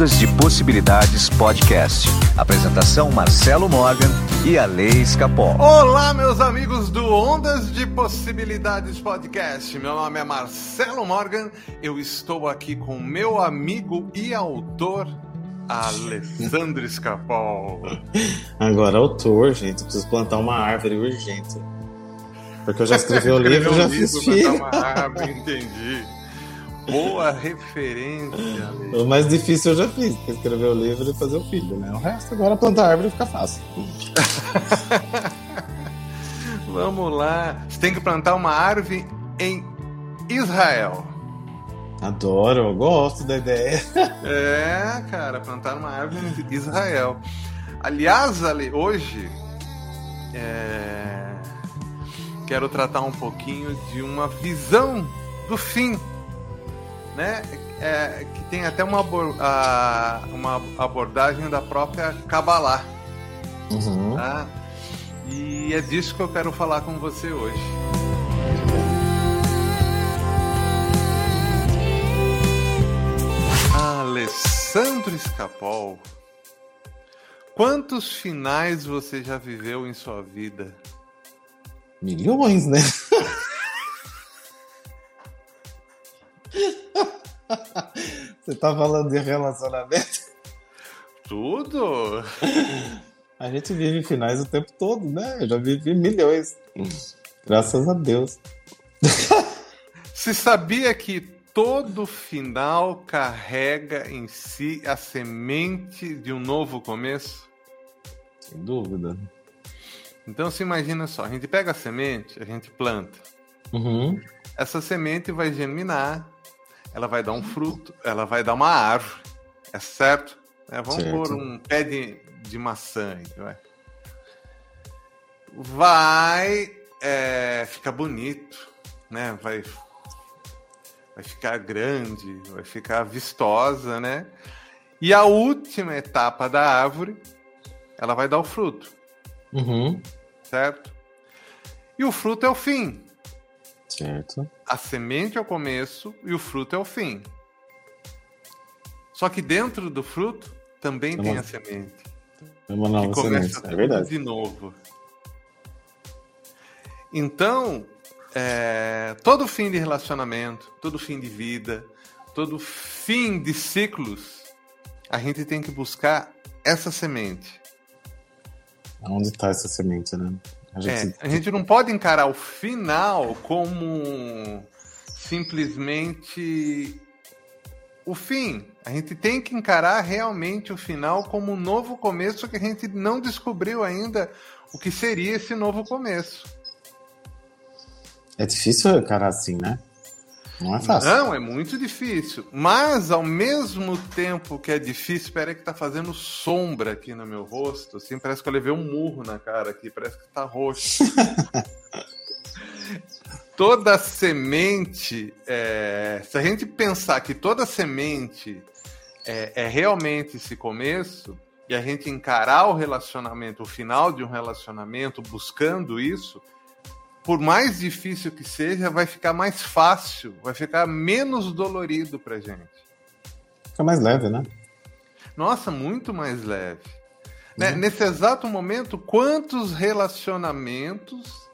Ondas de Possibilidades Podcast. Apresentação Marcelo Morgan e a Lei Escapó. Olá, meus amigos do Ondas de Possibilidades Podcast. Meu nome é Marcelo Morgan. Eu estou aqui com meu amigo e autor Alessandro Escapol. Agora, autor, gente, preciso plantar uma árvore urgente. Porque eu já escrevi o livro, já fiz filho. Uma árvore, entendi. Boa referência. O mais difícil eu já fiz, que é escrever o livro e fazer o filho, né? O resto agora plantar árvore fica fácil. Vamos lá. Você tem que plantar uma árvore em Israel. Adoro, eu gosto da ideia. É, cara, plantar uma árvore em Israel. Aliás, Ale, hoje é... quero tratar um pouquinho de uma visão do fim né? É, que tem até uma, a, uma abordagem da própria Kabbalah. Uhum. Tá? E é disso que eu quero falar com você hoje. Alessandro Escapol, quantos finais você já viveu em sua vida? Milhões, né? Você tá falando de relacionamento? Tudo! A gente vive finais o tempo todo, né? Eu já vivi milhões. Graças a Deus. Você sabia que todo final carrega em si a semente de um novo começo? Sem dúvida. Então se imagina só, a gente pega a semente, a gente planta. Uhum. Essa semente vai germinar, ela vai dar um fruto, ela vai dar uma árvore, é certo? É, vamos certo. pôr um pé de, de maçã aí, vai. Vai é, ficar bonito, né? Vai, vai ficar grande, vai ficar vistosa, né? E a última etapa da árvore, ela vai dar o fruto. Uhum. Certo? E o fruto é o fim. Certo. A semente é o começo e o fruto é o fim. Só que dentro do fruto também é tem a semente. É uma nova que começa semente, é verdade. De novo. Então, é, todo fim de relacionamento, todo fim de vida, todo fim de ciclos, a gente tem que buscar essa semente. Onde está essa semente, né? A gente... É, a gente não pode encarar o final como simplesmente o fim. A gente tem que encarar realmente o final como um novo começo que a gente não descobriu ainda o que seria esse novo começo. É difícil encarar assim, né? Não é fácil. Não, é muito difícil. Mas ao mesmo tempo que é difícil, espera que tá fazendo sombra aqui no meu rosto. Assim, parece que eu levei um murro na cara aqui, parece que tá roxo. toda semente, é, se a gente pensar que toda semente é, é realmente esse começo, e a gente encarar o relacionamento, o final de um relacionamento, buscando isso, por mais difícil que seja, vai ficar mais fácil, vai ficar menos dolorido pra gente. Fica mais leve, né? Nossa, muito mais leve. Né? Nesse exato momento, quantos relacionamentos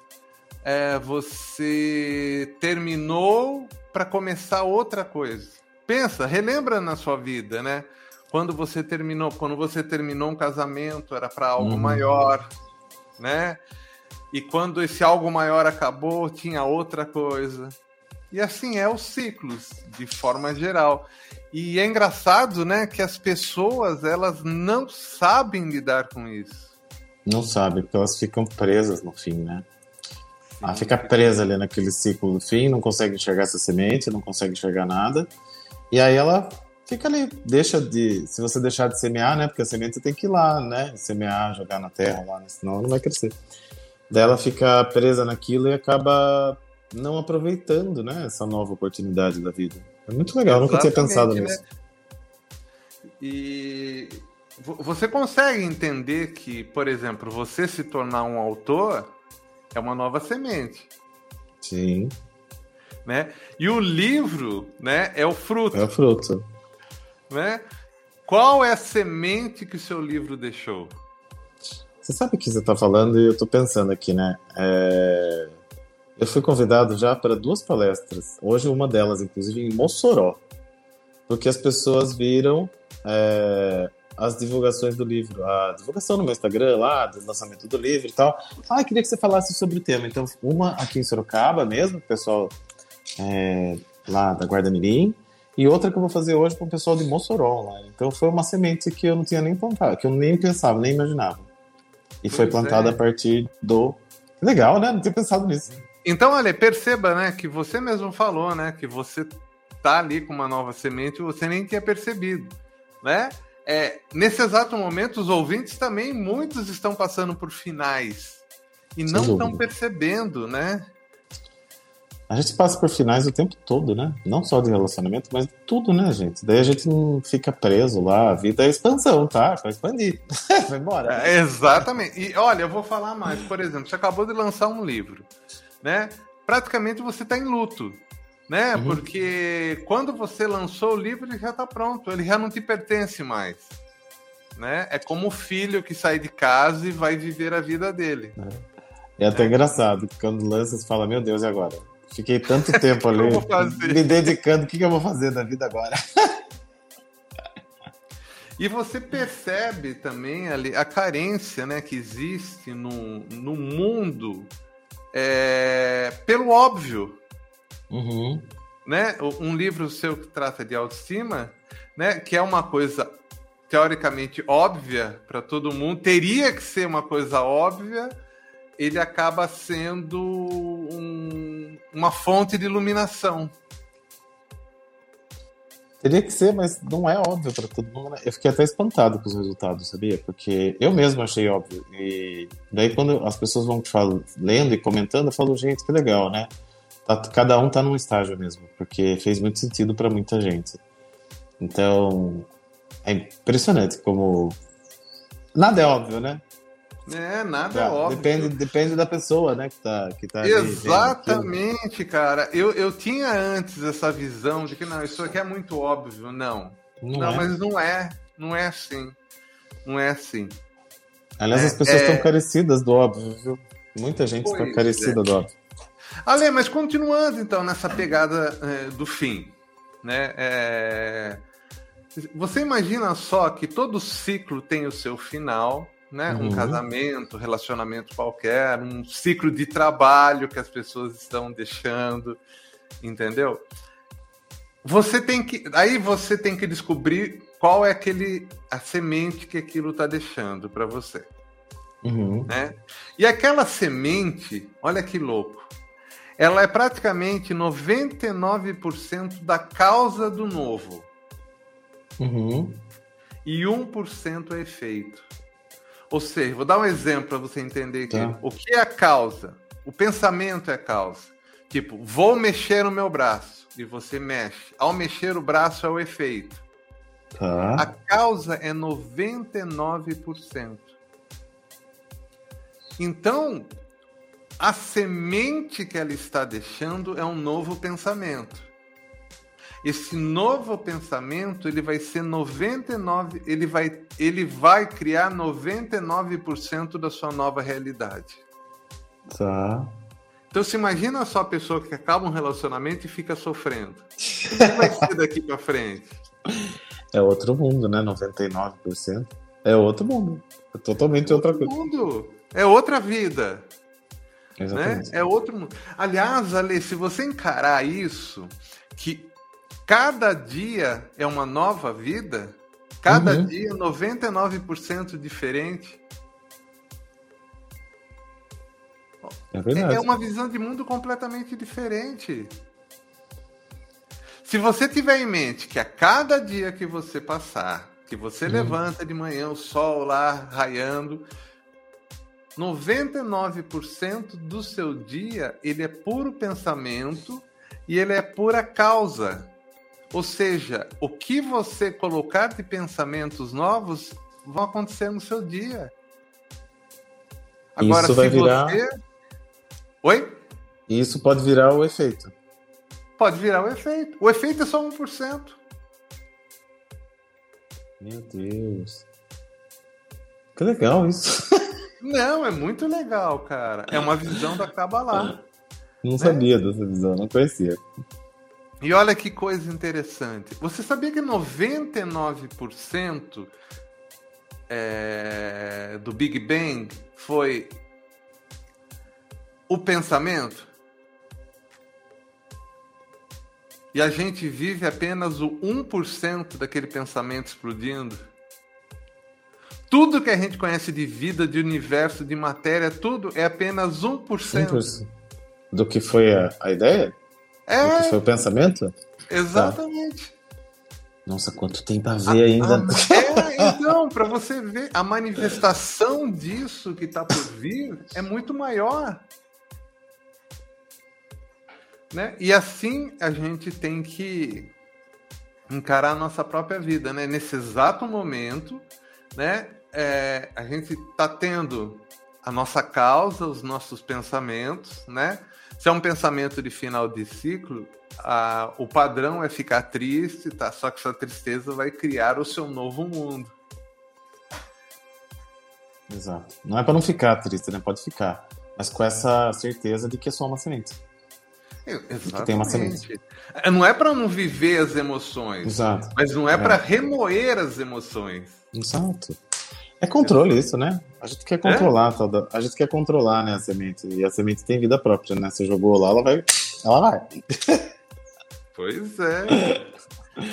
é, você terminou para começar outra coisa? Pensa, relembra na sua vida, né? Quando você terminou, quando você terminou um casamento, era para algo uhum. maior, né? E quando esse algo maior acabou, tinha outra coisa. E assim é os ciclos, de forma geral. E é engraçado, né, que as pessoas, elas não sabem lidar com isso. Não sabem, porque elas ficam presas no fim, né? Ela fica presa ali naquele ciclo do fim, não consegue enxergar essa semente, não consegue enxergar nada. E aí ela fica ali, deixa de. Se você deixar de semear, né? Porque a semente tem que ir lá, né? Semear, jogar na terra lá, senão ela não vai crescer. Daí ela fica presa naquilo e acaba não aproveitando, né, essa nova oportunidade da vida. É muito legal, nunca tinha pensado né? nisso. E você consegue entender que, por exemplo, você se tornar um autor é uma nova semente. Sim. Né? E o livro, né, é o fruto. É o fruto. Né? Qual é a semente que o seu livro deixou? Você sabe o que você está falando e eu estou pensando aqui, né? É... Eu fui convidado já para duas palestras. Hoje uma delas, inclusive, em Mossoró. Porque as pessoas viram é, as divulgações do livro. A divulgação no meu Instagram lá, do lançamento do livro e tal. Ah, queria que você falasse sobre o tema. Então, uma aqui em Sorocaba mesmo, o pessoal é, lá da Guarda Mirim. E outra que eu vou fazer hoje para o pessoal de Mossoró lá. Então foi uma semente que eu não tinha nem plantado, que eu nem pensava, nem imaginava. E pois foi plantada é. a partir do. Legal, né? Não tinha pensado nisso. Então, olha, perceba, né, que você mesmo falou, né, que você tá ali com uma nova semente e você nem tinha percebido, né? É, nesse exato momento, os ouvintes também, muitos estão passando por finais e Sem não estão percebendo, né? A gente passa por finais o tempo todo, né? Não só de relacionamento, mas tudo, né, gente? Daí a gente não fica preso lá. A vida é expansão, tá? Vai expandir. Vai embora. É, exatamente. E olha, eu vou falar mais. Por exemplo, você acabou de lançar um livro, né? Praticamente você está em luto né? Uhum. Porque quando você lançou o livro, ele já está pronto, ele já não te pertence mais. Né? É como o filho que sai de casa e vai viver a vida dele. É, é até é. engraçado, quando lança, você fala, meu Deus, e agora? Fiquei tanto tempo ali me dedicando, o que, que eu vou fazer da vida agora? E você percebe também ali a carência né, que existe no, no mundo é, pelo óbvio. Uhum. Né? Um livro seu que trata de autoestima, né? que é uma coisa teoricamente óbvia para todo mundo, teria que ser uma coisa óbvia, ele acaba sendo um, uma fonte de iluminação. Teria que ser, mas não é óbvio para todo mundo. Né? Eu fiquei até espantado com os resultados, sabia? Porque eu mesmo achei óbvio. E daí, quando as pessoas vão falando, lendo e comentando, eu falo, gente, que legal, né? Tá, cada um tá num estágio mesmo, porque fez muito sentido para muita gente. Então, é impressionante como. Nada é óbvio, né? É, nada é óbvio. Depende, depende da pessoa, né, que tá, que tá Exatamente, cara. Eu, eu tinha antes essa visão de que não, isso aqui é muito óbvio. Não. Não, não é. mas não é. Não é assim. Não é assim. Aliás, é, as pessoas estão é... carecidas do óbvio, viu? Muita gente está carecida é. do óbvio. Ale, mas continuando então nessa pegada é, do fim, né? É... Você imagina só que todo ciclo tem o seu final, né? Uhum. Um casamento, relacionamento qualquer, um ciclo de trabalho que as pessoas estão deixando, entendeu? Você tem que, aí você tem que descobrir qual é aquele a semente que aquilo está deixando para você, uhum. né? E aquela semente, olha que louco ela é praticamente 99% da causa do novo. Uhum. E 1% é efeito. Ou seja, vou dar um exemplo para você entender aqui. Tá. O que é a causa? O pensamento é a causa. Tipo, vou mexer no meu braço. E você mexe. Ao mexer o braço é o efeito. Tá. A causa é 99%. Então, a semente que ela está deixando é um novo pensamento. Esse novo pensamento, ele vai ser 99, ele vai, ele vai criar 99% da sua nova realidade. Tá. Então se imagina só a pessoa que acaba um relacionamento e fica sofrendo. O que vai ser daqui para frente? É outro mundo, né? 99%. É outro mundo. É totalmente é outro outra coisa. Mundo. É outra vida. Né? É outro mundo. Aliás, Ale, se você encarar isso, que cada dia é uma nova vida, cada uhum. dia 99% diferente. É, é uma visão de mundo completamente diferente. Se você tiver em mente que a cada dia que você passar, que você uhum. levanta de manhã, o sol lá raiando, 99% do seu dia ele é puro pensamento e ele é pura causa. Ou seja, o que você colocar de pensamentos novos vão acontecer no seu dia. Agora, Isso vai se virar... você. Oi? Isso pode virar o efeito. Pode virar o efeito. O efeito é só 1%. Meu Deus. Que legal isso. Não, é muito legal, cara. É uma visão da Kabbalah. Não né? sabia dessa visão, não conhecia. E olha que coisa interessante. Você sabia que 99% é, do Big Bang foi o pensamento? E a gente vive apenas o 1% daquele pensamento explodindo? Tudo que a gente conhece de vida, de universo, de matéria, tudo é apenas 1%. 1%. Do que foi a, a ideia? É. Foi o pensamento? Exatamente. Tá. Nossa, quanto tempo a ver a, ainda. A, é, então, para você ver, a manifestação disso que está por vir é muito maior. Né? E assim a gente tem que encarar a nossa própria vida, né? Nesse exato momento, né? É, a gente está tendo a nossa causa, os nossos pensamentos, né? Se é um pensamento de final de ciclo, a, o padrão é ficar triste, tá? Só que essa tristeza vai criar o seu novo mundo. Exato. Não é para não ficar triste, né? Pode ficar. Mas com essa certeza de que é só uma semente. Exatamente. tem uma semente. É, não é para não viver as emoções. Exato. Mas não é, é. para remoer as emoções. Exato. É controle isso, né? A gente quer controlar é? toda, a gente quer controlar, né, a semente. E a semente tem vida própria, né? Você jogou lá, ela vai, ela vai. Pois é.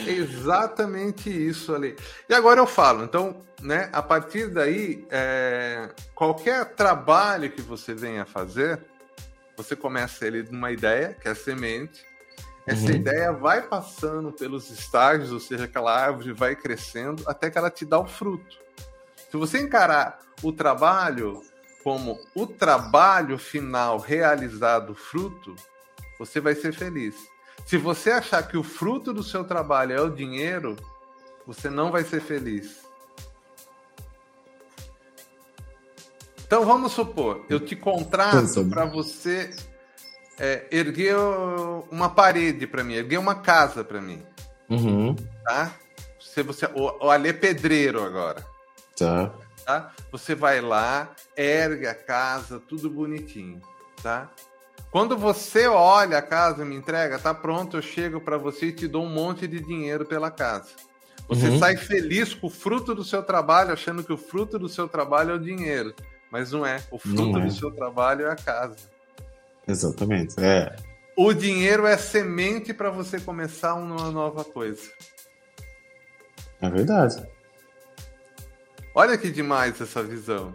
Exatamente isso ali. E agora eu falo, então, né, a partir daí, é, qualquer trabalho que você venha fazer, você começa ele de uma ideia, que é a semente. Essa uhum. ideia vai passando pelos estágios, ou seja, aquela árvore vai crescendo até que ela te dá o fruto. Se você encarar o trabalho como o trabalho final realizado fruto, você vai ser feliz. Se você achar que o fruto do seu trabalho é o dinheiro, você não vai ser feliz. Então vamos supor, eu te contrato para você é, erguer uma parede para mim, erguer uma casa para mim. Uhum. Tá? Se você, o, o Alê Pedreiro agora. Tá. tá. Você vai lá, ergue a casa, tudo bonitinho, tá? Quando você olha a casa e me entrega, tá pronto, eu chego para você e te dou um monte de dinheiro pela casa. Você uhum. sai feliz com o fruto do seu trabalho, achando que o fruto do seu trabalho é o dinheiro. Mas não é. O fruto é. do seu trabalho é a casa. Exatamente. É. O dinheiro é semente para você começar uma nova coisa. É verdade. Olha que demais essa visão.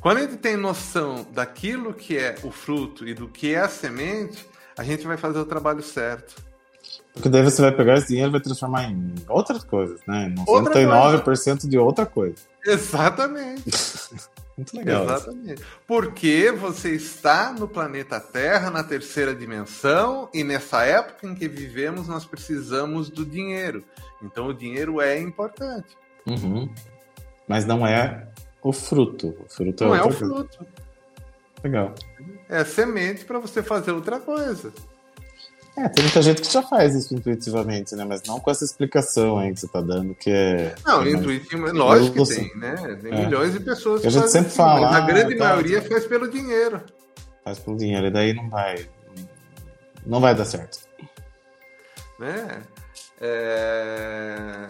Quando a gente tem noção daquilo que é o fruto e do que é a semente, a gente vai fazer o trabalho certo. Porque daí você vai pegar esse dinheiro e vai transformar em outras coisas, né? 99% coisa. de outra coisa. Exatamente. Muito legal. Exatamente. Porque você está no planeta Terra, na terceira dimensão, e nessa época em que vivemos, nós precisamos do dinheiro. Então o dinheiro é importante. Uhum. Mas não é o fruto. O fruto é não é, é o fruto. Legal. É semente para você fazer outra coisa. É, tem muita gente que já faz isso intuitivamente, né? Mas não com essa explicação aí que você tá dando, que é. Não, é intuitivo, lógico que tem, né? Tem é. milhões de pessoas que a gente sempre assim, fala. Mas a grande ah, maioria tá, faz pelo dinheiro. Faz pelo dinheiro, e daí não vai. Não vai dar certo. Né? É...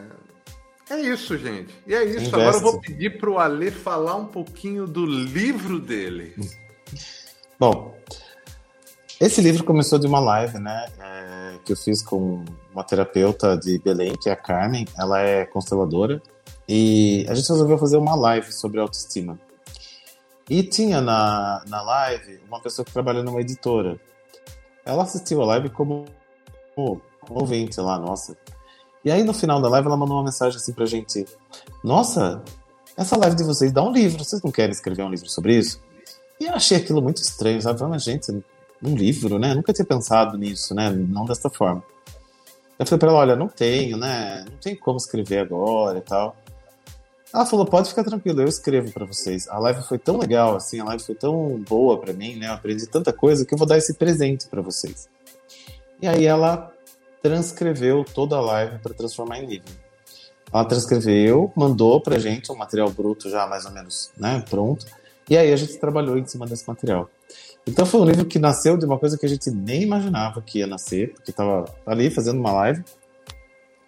É isso, gente. E é isso. Investe. Agora eu vou pedir para o Ale falar um pouquinho do livro dele. Bom, esse livro começou de uma live, né? É, que eu fiz com uma terapeuta de Belém, que é a Carmen. Ela é consteladora. E a gente resolveu fazer uma live sobre autoestima. E tinha na, na live uma pessoa que trabalha numa editora. Ela assistiu a live como ouvinte lá, nossa, e aí no final da live ela mandou uma mensagem assim pra gente: Nossa, essa live de vocês dá um livro, vocês não querem escrever um livro sobre isso? E eu achei aquilo muito estranho, sabe? Falei, gente, um livro, né? Eu nunca tinha pensado nisso, né? Não dessa forma. Eu falei pra ela: Olha, não tenho, né? Não tem como escrever agora e tal. Ela falou: Pode ficar tranquilo, eu escrevo para vocês. A live foi tão legal, assim, a live foi tão boa para mim, né? Eu aprendi tanta coisa que eu vou dar esse presente para vocês. E aí ela transcreveu toda a live para transformar em livro. Ela transcreveu, mandou pra gente um material bruto já mais ou menos né, pronto. E aí a gente trabalhou em cima desse material. Então foi um livro que nasceu de uma coisa que a gente nem imaginava que ia nascer, porque estava ali fazendo uma live.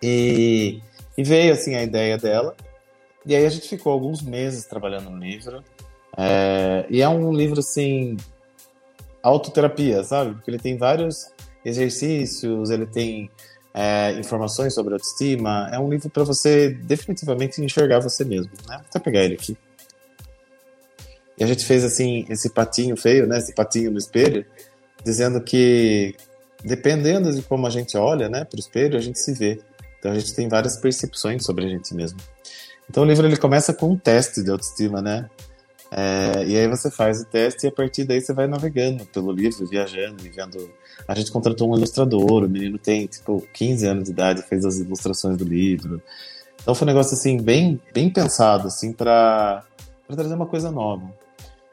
E, e, veio assim a ideia dela. E aí a gente ficou alguns meses trabalhando no livro. É, e é um livro assim autoterapia, sabe? Porque ele tem vários exercícios, ele tem é, informações sobre autoestima. É um livro para você definitivamente enxergar você mesmo, né? Vou até pegar ele aqui. E a gente fez assim esse patinho feio, né? Esse patinho no espelho, dizendo que dependendo de como a gente olha, né, para o espelho, a gente se vê. Então a gente tem várias percepções sobre a gente mesmo. Então o livro ele começa com um teste de autoestima, né? É, e aí você faz o teste e a partir daí você vai navegando pelo livro, viajando e vendo. A gente contratou um ilustrador, o menino tem tipo 15 anos de idade, fez as ilustrações do livro. Então foi um negócio assim bem, bem pensado assim para trazer uma coisa nova.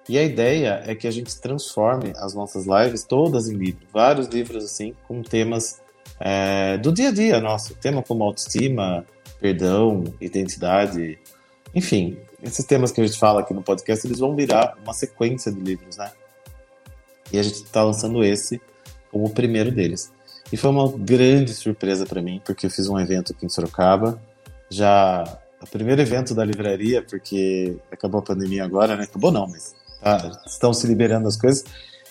E a ideia é que a gente transforme as nossas lives todas em livros, vários livros assim com temas é, do dia a dia nosso, tema como autoestima, perdão, identidade, enfim, esses temas que a gente fala aqui no podcast, eles vão virar uma sequência de livros, né? E a gente está lançando esse como o primeiro deles. E foi uma grande surpresa para mim, porque eu fiz um evento aqui em Sorocaba, já o primeiro evento da livraria, porque acabou a pandemia agora, né? Acabou não, mas tá, estão se liberando as coisas.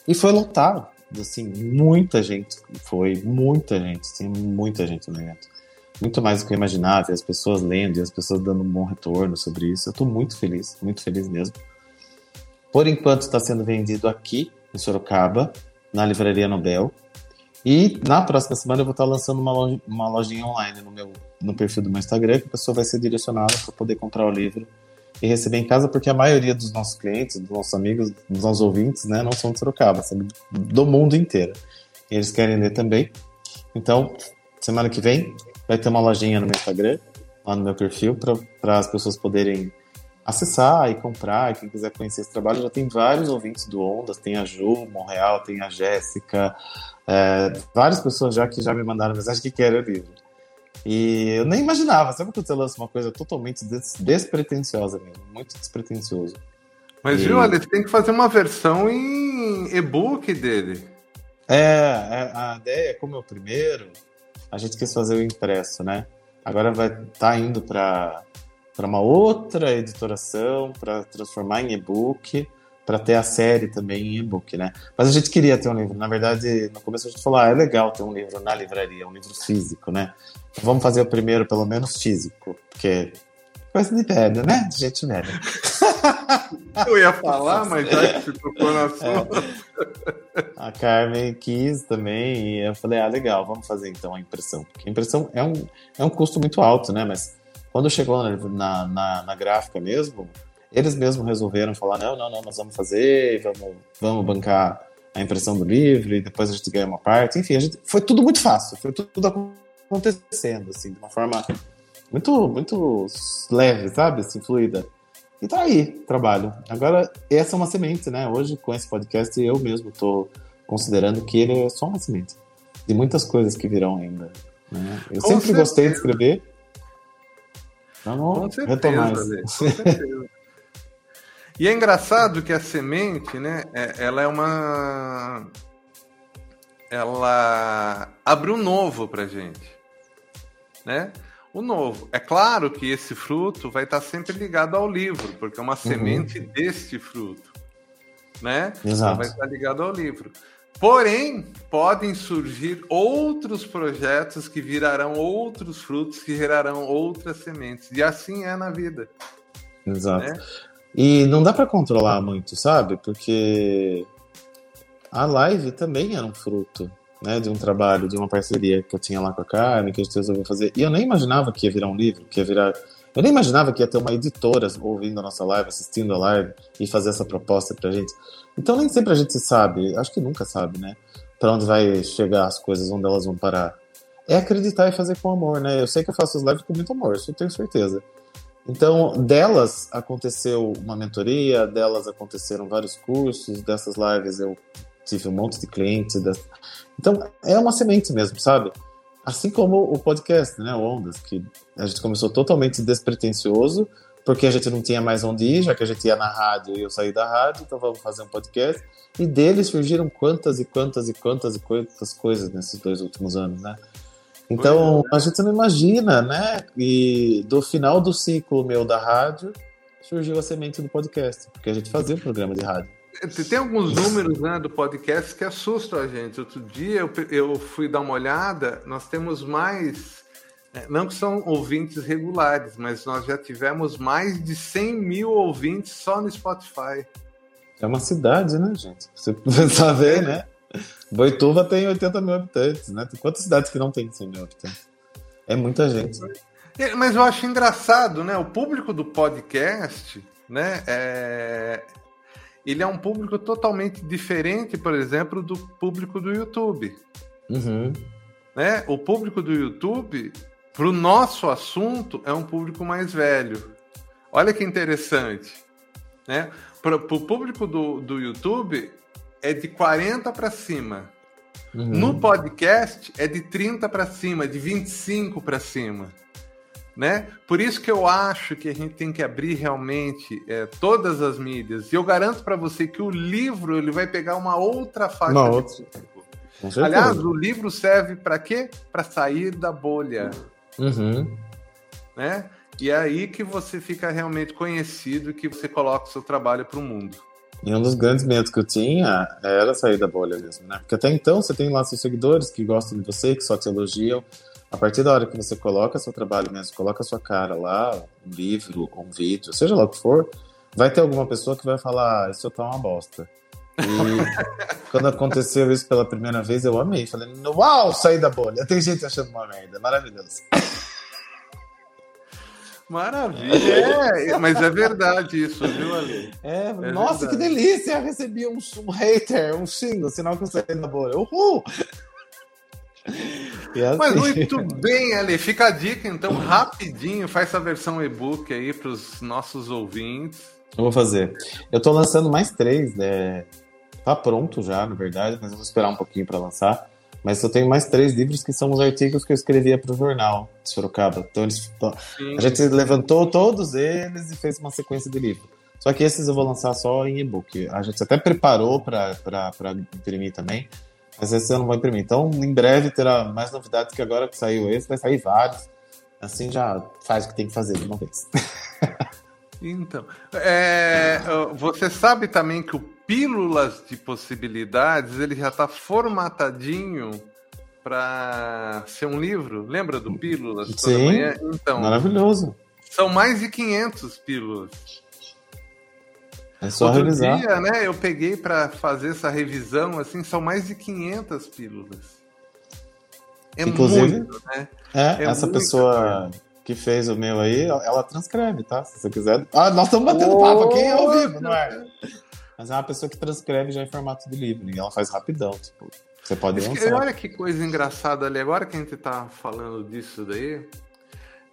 E foi lotado, assim, muita gente foi, muita gente, tem muita gente no evento muito mais do que eu imaginava, e as pessoas lendo e as pessoas dando um bom retorno sobre isso. Eu estou muito feliz, muito feliz mesmo. Por enquanto está sendo vendido aqui em Sorocaba, na Livraria Nobel. E na próxima semana eu vou estar lançando uma, loja, uma lojinha online no meu no perfil do meu Instagram, que a pessoa vai ser direcionada para poder comprar o livro e receber em casa, porque a maioria dos nossos clientes, dos nossos amigos, dos nossos ouvintes, né, não são de Sorocaba, são do mundo inteiro. E eles querem ler também. Então, semana que vem Vai ter uma lojinha no meu Instagram, lá no meu perfil, para as pessoas poderem acessar e comprar. Quem quiser conhecer esse trabalho, já tem vários ouvintes do Ondas. Tem a Ju, Monreal, tem a Jéssica, é, várias pessoas já que já me mandaram mensagem que querem o livro. E eu nem imaginava, sabe quando você lança uma coisa totalmente des despretensiosa mesmo, muito despretensioso. Mas, e... viu, Alex, tem que fazer uma versão em e-book dele. É, é, a ideia, como é o primeiro, a gente quis fazer o impresso, né? Agora vai estar tá indo para uma outra editoração, para transformar em e-book, para ter a série também em e-book, né? Mas a gente queria ter um livro. Na verdade, no começo a gente falou, ah, é legal ter um livro na livraria, um livro físico, né? Vamos fazer o primeiro, pelo menos físico, porque coisa de velho, né? De gente velha. Eu ia falar, mas já que você tocou na sua. É. A Carmen quis também, e eu falei, ah, legal, vamos fazer então a impressão. Porque a impressão é um, é um custo muito alto, né? Mas quando chegou na, na, na gráfica mesmo, eles mesmos resolveram falar, não, não, não, nós vamos fazer, vamos, vamos bancar a impressão do livro, e depois a gente ganha uma parte. Enfim, a gente, foi tudo muito fácil, foi tudo, tudo acontecendo, assim, de uma forma muito, muito leve, sabe? Assim, fluida. E tá aí, trabalho. Agora, essa é uma semente, né? Hoje, com esse podcast, eu mesmo tô considerando que ele é só uma semente. De muitas coisas que virão ainda. Né? Eu com sempre certeza. gostei de escrever. Vamos com certeza, retomar isso. E é engraçado que a semente, né? É, ela é uma. Ela abre um novo pra gente. Né? O novo. É claro que esse fruto vai estar sempre ligado ao livro, porque é uma uhum. semente deste fruto, né? Exato. Então vai estar ligado ao livro. Porém, podem surgir outros projetos que virarão outros frutos, que gerarão outras sementes. E assim é na vida. Exato. Né? E não dá para controlar muito, sabe? Porque a live também era um fruto né, de um trabalho, de uma parceria que eu tinha lá com a Carmen, que a gente resolveu fazer. E eu nem imaginava que ia virar um livro, que ia virar. Eu nem imaginava que ia ter uma editora ouvindo a nossa live, assistindo a live e fazer essa proposta pra gente. Então nem sempre a gente sabe, acho que nunca sabe, né? Pra onde vai chegar as coisas, onde elas vão parar. É acreditar e fazer com amor, né? Eu sei que eu faço as lives com muito amor, isso eu tenho certeza. Então, delas aconteceu uma mentoria, delas aconteceram vários cursos, dessas lives eu tive um monte de clientes. Então, é uma semente mesmo, sabe? Assim como o podcast, né, Ondas, que a gente começou totalmente despretensioso, porque a gente não tinha mais onde ir, já que a gente ia na rádio e eu saí da rádio, então vamos fazer um podcast. E dele surgiram quantas e quantas e quantas e quantas coisas nesses dois últimos anos, né? Então, é. a gente não imagina, né? E do final do ciclo meu da rádio, surgiu a semente do podcast, porque a gente fazia um programa de rádio. Tem alguns números né, do podcast que assustam a gente. Outro dia eu, eu fui dar uma olhada, nós temos mais é, não que são ouvintes regulares, mas nós já tivemos mais de 100 mil ouvintes só no Spotify. É uma cidade, né, gente? Você pensar ver, né? Boituva tem 80 mil habitantes, né? Tem quantas cidades que não tem 100 mil habitantes? É muita gente. É, mas eu acho engraçado, né? O público do podcast, né? É... Ele é um público totalmente diferente, por exemplo, do público do YouTube. Uhum. Né? O público do YouTube para o nosso assunto, é um público mais velho. Olha que interessante. Né? Para o público do, do YouTube, é de 40 para cima. Uhum. No podcast, é de 30 para cima, de 25 para cima. Né? Por isso que eu acho que a gente tem que abrir realmente é, todas as mídias. E eu garanto para você que o livro ele vai pegar uma outra faixa. Uma outra. Aliás, o livro serve para quê? Para sair da bolha. Uhum. Né? E é aí que você fica realmente conhecido e que você coloca o seu trabalho para o mundo. E um dos grandes medos que eu tinha era sair da bolha mesmo, né? Porque até então você tem lá seus seguidores que gostam de você, que só te elogiam. A partir da hora que você coloca seu trabalho mesmo, coloca sua cara lá, um livro, um vídeo, seja lá o que for, vai ter alguma pessoa que vai falar, ah, isso tá uma bosta. E quando aconteceu isso pela primeira vez, eu amei. Falei, uau, saí da bolha. Tem gente achando uma merda. Maravilhoso. Maravilha. É, mas é verdade isso, viu, Ale? É, é nossa, verdade. que delícia! Eu recebi um, um hater, um xingo, sinal que eu saí da bolha. Uhul! Assim... Mas muito bem, Ale. Fica a dica, então, rapidinho. Faz essa versão e-book aí para os nossos ouvintes. Eu vou fazer. Eu tô lançando mais três, né? Tá pronto já, na verdade, mas eu vou esperar um pouquinho para lançar. Mas eu tenho mais três livros que são os artigos que eu escrevia para o jornal de Sorocaba. Então eles, a gente levantou todos eles e fez uma sequência de livros. Só que esses eu vou lançar só em e-book. A gente até preparou para imprimir também, mas esse eu não vou imprimir. Então, em breve terá mais novidades que agora que saiu esse, vai sair vários. Assim já faz o que tem que fazer de uma vez. Então, é, você sabe também que o Pílulas de Possibilidades ele já está formatadinho para ser um livro. Lembra do Pílulas? Sim. Então, maravilhoso. São mais de 500 pílulas. É só Outro revisar. dia, né, eu peguei para fazer essa revisão, assim, são mais de 500 pílulas. É Inclusive, muito, né? É, é essa pessoa que fez o meu aí, ela transcreve, tá? Se você quiser. Ah, nós estamos batendo oh, papo aqui ao vivo, não é? Mas é uma pessoa que transcreve já em formato de livro, e ela faz rapidão, tipo. Você pode lançar. Olha que coisa engraçada ali, agora que a gente tá falando disso daí.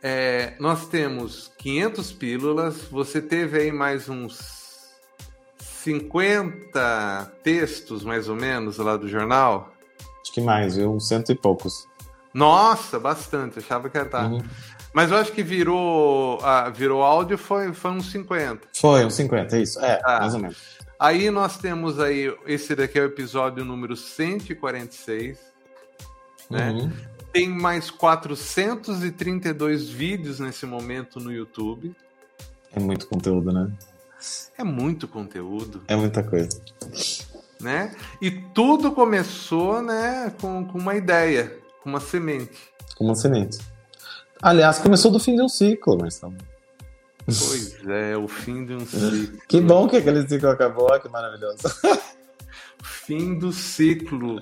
É, nós temos 500 pílulas, você teve aí mais uns 50 textos, mais ou menos, lá do jornal? Acho que mais, viu? Uns cento e poucos. Nossa, bastante, achava que era. Tá. Uhum. Mas eu acho que virou, ah, virou áudio foi, foi uns 50. Foi, uns 50, é isso. É, ah. mais ou menos. Aí nós temos aí, esse daqui é o episódio número 146, né? Uhum. Tem mais 432 vídeos nesse momento no YouTube. É muito conteúdo, né? É muito conteúdo. É muita coisa. Né? E tudo começou, né, com, com uma ideia, com uma semente. Com uma semente. Aliás, começou do fim de um ciclo, Marcelo. Pois é, o fim de um ciclo. Que bom que aquele ciclo acabou, que maravilhoso. Fim do ciclo.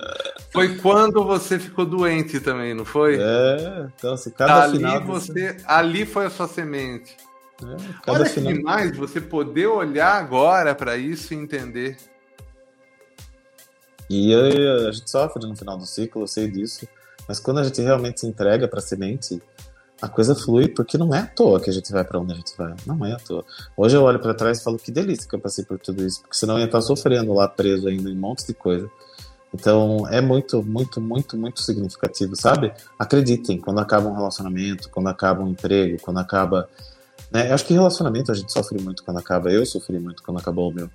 Foi quando você ficou doente também, não foi? É, então se cada ali final você, ali foi a sua semente. É, Olha final... que demais você poder olhar agora para isso e entender. E a gente sofre no final do ciclo, eu sei disso. Mas quando a gente realmente se entrega para a semente, a coisa flui porque não é à toa que a gente vai para onde a gente vai. Não é à toa. Hoje eu olho para trás e falo que delícia que eu passei por tudo isso, porque senão eu ia estar sofrendo lá preso ainda em um monte de coisa. Então é muito, muito, muito, muito significativo, sabe? Acreditem, quando acaba um relacionamento, quando acaba um emprego, quando acaba. Né? Eu acho que relacionamento a gente sofre muito quando acaba. Eu sofri muito quando acabou o meu.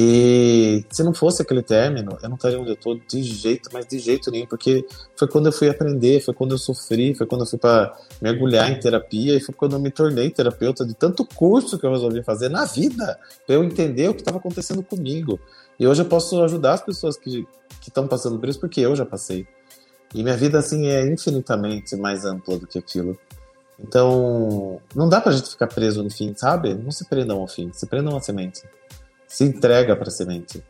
E se não fosse aquele término, eu não estaria onde eu estou de jeito, mas de jeito nenhum, porque foi quando eu fui aprender, foi quando eu sofri, foi quando eu fui para mergulhar em terapia e foi quando eu me tornei terapeuta de tanto curso que eu resolvi fazer na vida, para eu entender o que estava acontecendo comigo. E hoje eu posso ajudar as pessoas que estão passando por isso, porque eu já passei. E minha vida, assim, é infinitamente mais ampla do que aquilo. Então, não dá pra gente ficar preso no fim, sabe? Não se prendam ao fim, se prendam à semente se entrega para a semente.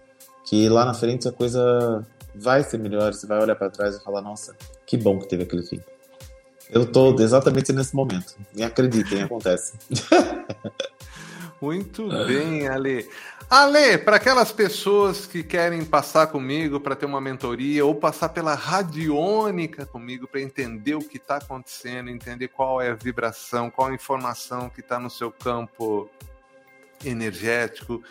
Que lá na frente a coisa vai ser melhor, você vai olhar para trás e falar: nossa, que bom que teve aquele fim. Eu estou exatamente nesse momento. Me acreditem, acontece. Muito bem, Ale. Ale, para aquelas pessoas que querem passar comigo para ter uma mentoria ou passar pela radiônica comigo para entender o que está acontecendo, entender qual é a vibração, qual a informação que está no seu campo energético,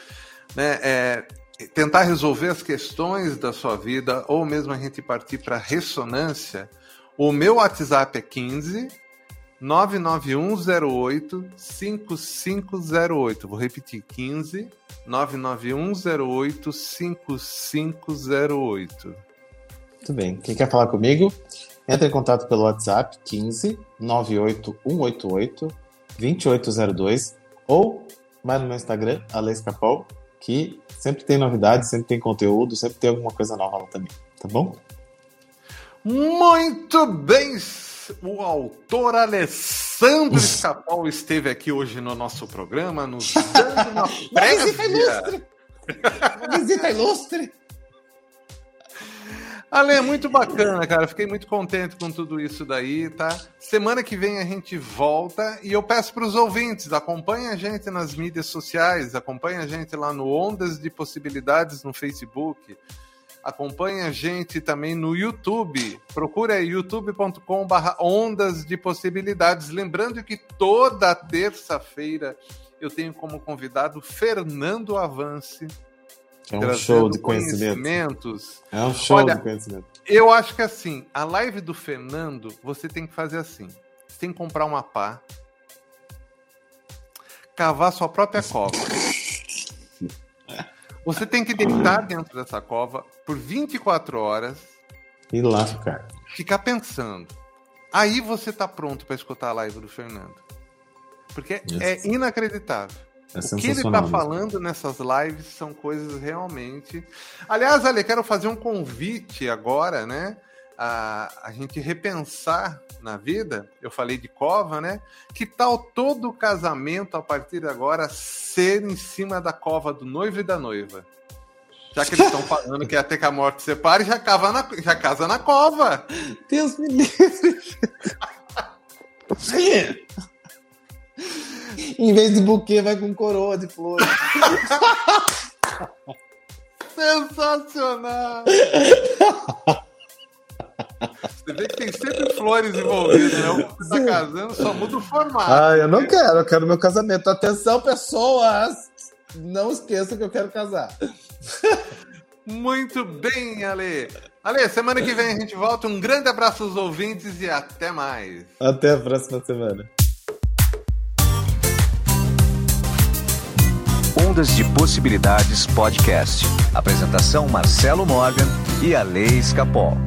né, é, tentar resolver as questões da sua vida, ou mesmo a gente partir para ressonância, o meu WhatsApp é 15 99108 5508. Vou repetir: 15 99108 5508. Muito bem. Quem quer falar comigo? Entre em contato pelo WhatsApp 15 98188 2802 ou vai no meu Instagram, Alex Capol, que sempre tem novidades, sempre tem conteúdo, sempre tem alguma coisa nova lá também, tá bom? Muito bem! O autor Alessandro Escapol esteve aqui hoje no nosso programa, nos dando uma visita ilustre! Uma visita ilustre! Ale, muito bacana, cara. Fiquei muito contente com tudo isso daí, tá? Semana que vem a gente volta e eu peço para os ouvintes, acompanhe a gente nas mídias sociais, acompanhe a gente lá no Ondas de Possibilidades no Facebook, acompanhe a gente também no YouTube. Procure aí youtube.com/barra Ondas de Possibilidades. Lembrando que toda terça-feira eu tenho como convidado Fernando Avance é um show de conhecimento. É um show Olha, de conhecimento. Eu acho que assim, a live do Fernando, você tem que fazer assim. Você tem que comprar uma pá, cavar sua própria cova. Você tem que deitar dentro dessa cova por 24 horas. E lá ficar. Ficar pensando. Aí você tá pronto para escutar a live do Fernando. Porque yes. é inacreditável. É o que ele está falando nessas lives são coisas realmente. Aliás, Ale, quero fazer um convite agora, né? A, a gente repensar na vida. Eu falei de cova, né? Que tal todo casamento a partir de agora ser em cima da cova do noivo e da noiva? Já que eles estão falando que até que a morte separe, já, cava na, já casa na cova. Deus me livre. em vez de buquê, vai com coroa de flores. Sensacional! Você vê que tem sempre flores envolvidas, né? Você tá casando, só muda o formato. Ah, eu não quero, eu quero meu casamento. Atenção, pessoas! Não esqueça que eu quero casar. Muito bem, Ale. Ale, semana que vem a gente volta. Um grande abraço aos ouvintes e até mais. Até a próxima semana. Ondas de Possibilidades Podcast. Apresentação Marcelo Morgan e a Lei Escapol.